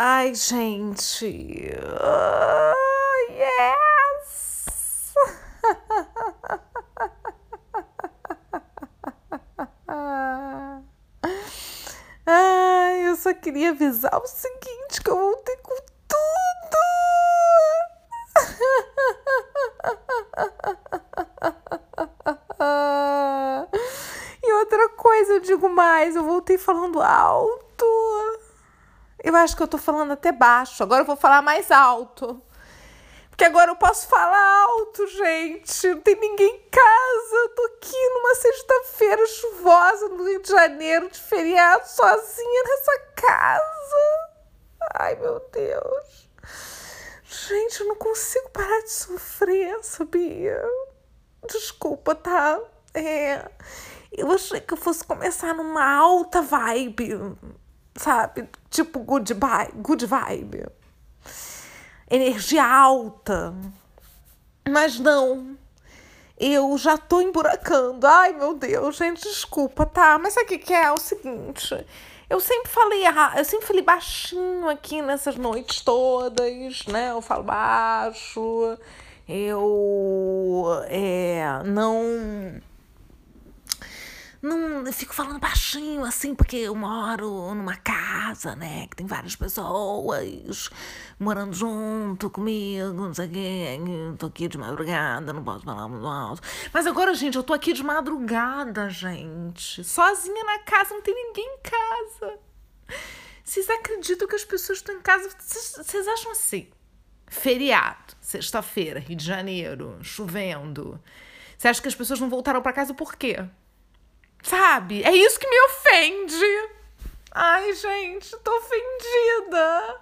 Ai, gente. Uh, yes! Ai, eu só queria avisar o seguinte, que eu voltei com tudo. E outra coisa, eu digo mais, eu voltei falando alto. Eu acho que eu tô falando até baixo. Agora eu vou falar mais alto. Porque agora eu posso falar alto, gente. Não tem ninguém em casa. Eu tô aqui numa sexta-feira chuvosa no Rio de Janeiro, de feriado, sozinha nessa casa. Ai, meu Deus. Gente, eu não consigo parar de sofrer, sabia? Desculpa, tá? É. Eu achei que eu fosse começar numa alta vibe sabe? Tipo good vibe, good vibe. Energia alta. Mas não. Eu já tô emburacando. Ai, meu Deus, gente, desculpa, tá? Mas sabe o que, é? É o seguinte. Eu sempre falei eu sempre falei baixinho aqui nessas noites todas, né? Eu falo baixo. Eu é, não não fico falando baixinho assim, porque eu moro numa casa, né, que tem várias pessoas morando junto comigo, não sei o quê, tô aqui de madrugada, não posso falar muito alto. Mas agora, gente, eu tô aqui de madrugada, gente, sozinha na casa, não tem ninguém em casa. Vocês acreditam que as pessoas estão em casa? Vocês acham assim? Feriado, sexta-feira, Rio de Janeiro, chovendo. Você acha que as pessoas não voltaram para casa por quê? Sabe? É isso que me ofende. Ai, gente, tô ofendida.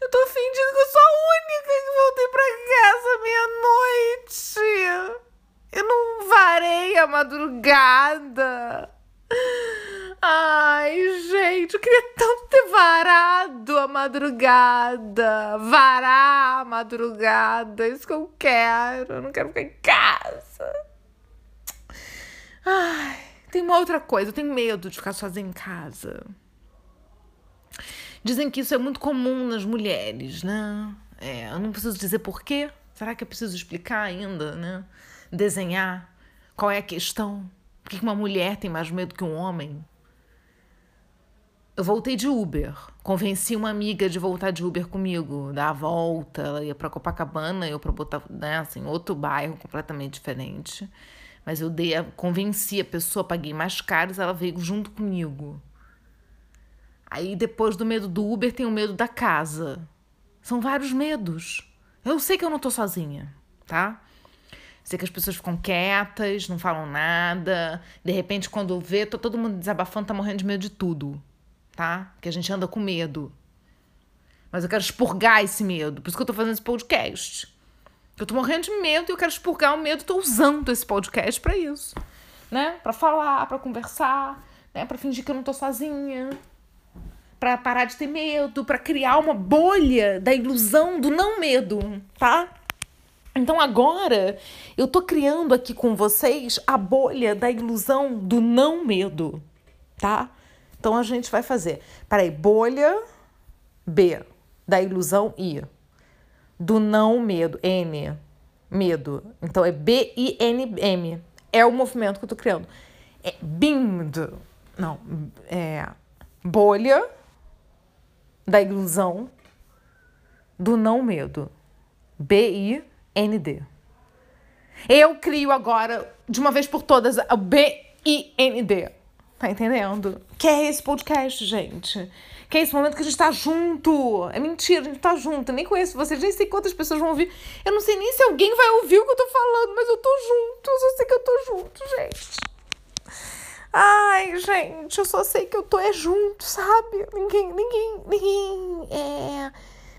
Eu tô ofendida que eu sou a única que voltei pra casa meia-noite. Eu não varei a madrugada. Ai, gente, eu queria tanto ter varado a madrugada. Varar a madrugada. É isso que eu quero. Eu não quero ficar em casa. Ai. Tem uma outra coisa, eu tenho medo de ficar sozinha em casa. Dizem que isso é muito comum nas mulheres, né? É, eu não preciso dizer porquê. Será que eu preciso explicar ainda, né? Desenhar qual é a questão? Por que uma mulher tem mais medo que um homem? Eu voltei de Uber. Convenci uma amiga de voltar de Uber comigo, dar a volta. Ela ia para Copacabana, eu para botar, né, assim, outro bairro completamente diferente. Mas eu dei, convenci a pessoa, paguei mais caros, ela veio junto comigo. Aí depois do medo do Uber tem o medo da casa. São vários medos. Eu sei que eu não tô sozinha, tá? Sei que as pessoas ficam quietas, não falam nada. De repente, quando vê, tô todo mundo desabafando, tá morrendo de medo de tudo, tá? Que a gente anda com medo. Mas eu quero expurgar esse medo. Por isso que eu tô fazendo esse podcast. Eu tô morrendo de medo e eu quero expurgar o medo, tô usando esse podcast para isso, né? Para falar, para conversar, né? Para fingir que eu não tô sozinha, para parar de ter medo, para criar uma bolha da ilusão do não medo, tá? Então agora eu tô criando aqui com vocês a bolha da ilusão do não medo, tá? Então a gente vai fazer. Peraí, bolha B da ilusão I do não medo. N, medo. Então é B-I-N-M. É o movimento que eu tô criando. É BIMD. Não, é bolha da ilusão do não medo. B-I-N-D. Eu crio agora, de uma vez por todas, o B-I-N-D. Tá entendendo? Que é esse podcast, gente que é esse momento que a gente tá junto. É mentira, a gente tá junto. Eu nem conheço vocês, nem sei quantas pessoas vão ouvir. Eu não sei nem se alguém vai ouvir o que eu tô falando, mas eu tô junto. Eu só sei que eu tô junto, gente. Ai, gente, eu só sei que eu tô é junto, sabe? Ninguém, ninguém, ninguém, é...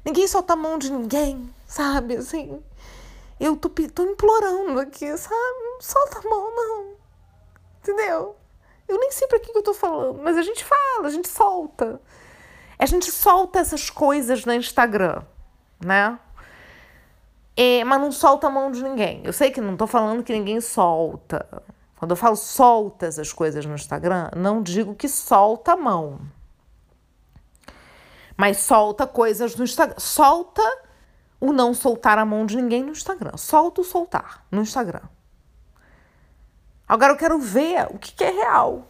Ninguém solta a mão de ninguém, sabe? Assim, eu tô, tô implorando aqui, sabe? Não solta a mão, não. Entendeu? Eu nem sei pra que, que eu tô falando, mas a gente fala, a gente solta. A gente solta essas coisas no Instagram, né? É, mas não solta a mão de ninguém. Eu sei que não tô falando que ninguém solta. Quando eu falo solta essas coisas no Instagram, não digo que solta a mão. Mas solta coisas no Instagram. Solta o não soltar a mão de ninguém no Instagram. Solta o soltar no Instagram. Agora eu quero ver o que, que é real,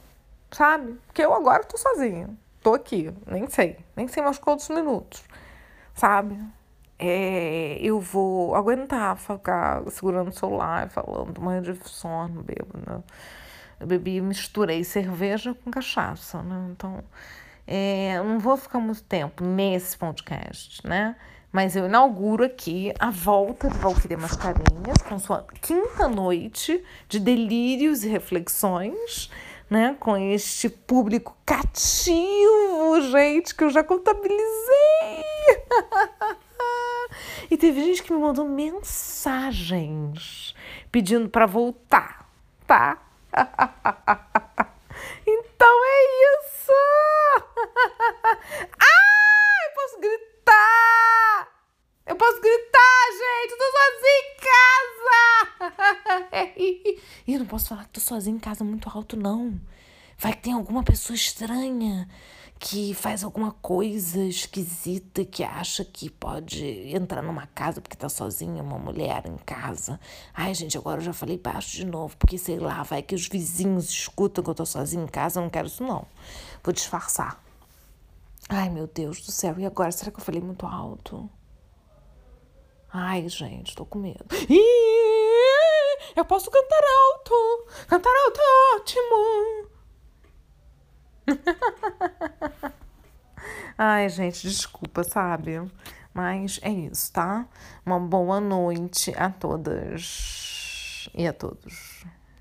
sabe? Porque eu agora tô sozinha. Tô aqui, nem sei. Nem sei mais quantos minutos, sabe? É, eu vou aguentar ficar segurando o celular, falando, morrendo de sono, bebo, né? Eu bebi, misturei cerveja com cachaça, né? Então, é, eu não vou ficar muito tempo nesse podcast, né? Mas eu inauguro aqui a volta de Valquíria Mascarenhas com sua quinta noite de delírios e reflexões, né? Com este público cativo, gente, que eu já contabilizei. e teve gente que me mandou mensagens pedindo para voltar, tá? então é isso! ah, eu posso gritar! Eu posso gritar, gente! Eu tô sozinha em casa! E eu não posso falar que tô sozinha em casa muito alto, não. Vai que tem alguma pessoa estranha que faz alguma coisa esquisita, que acha que pode entrar numa casa porque tá sozinha, uma mulher em casa. Ai, gente, agora eu já falei baixo de novo, porque sei lá, vai que os vizinhos escutam que eu tô sozinha em casa, eu não quero isso não. Vou disfarçar. Ai, meu Deus do céu, e agora? Será que eu falei muito alto? Ai, gente, tô com medo. Ih, eu posso cantar alto. Cantar alto é ótimo. Ai, gente, desculpa, sabe? Mas é isso, tá? Uma boa noite a todas e a todos.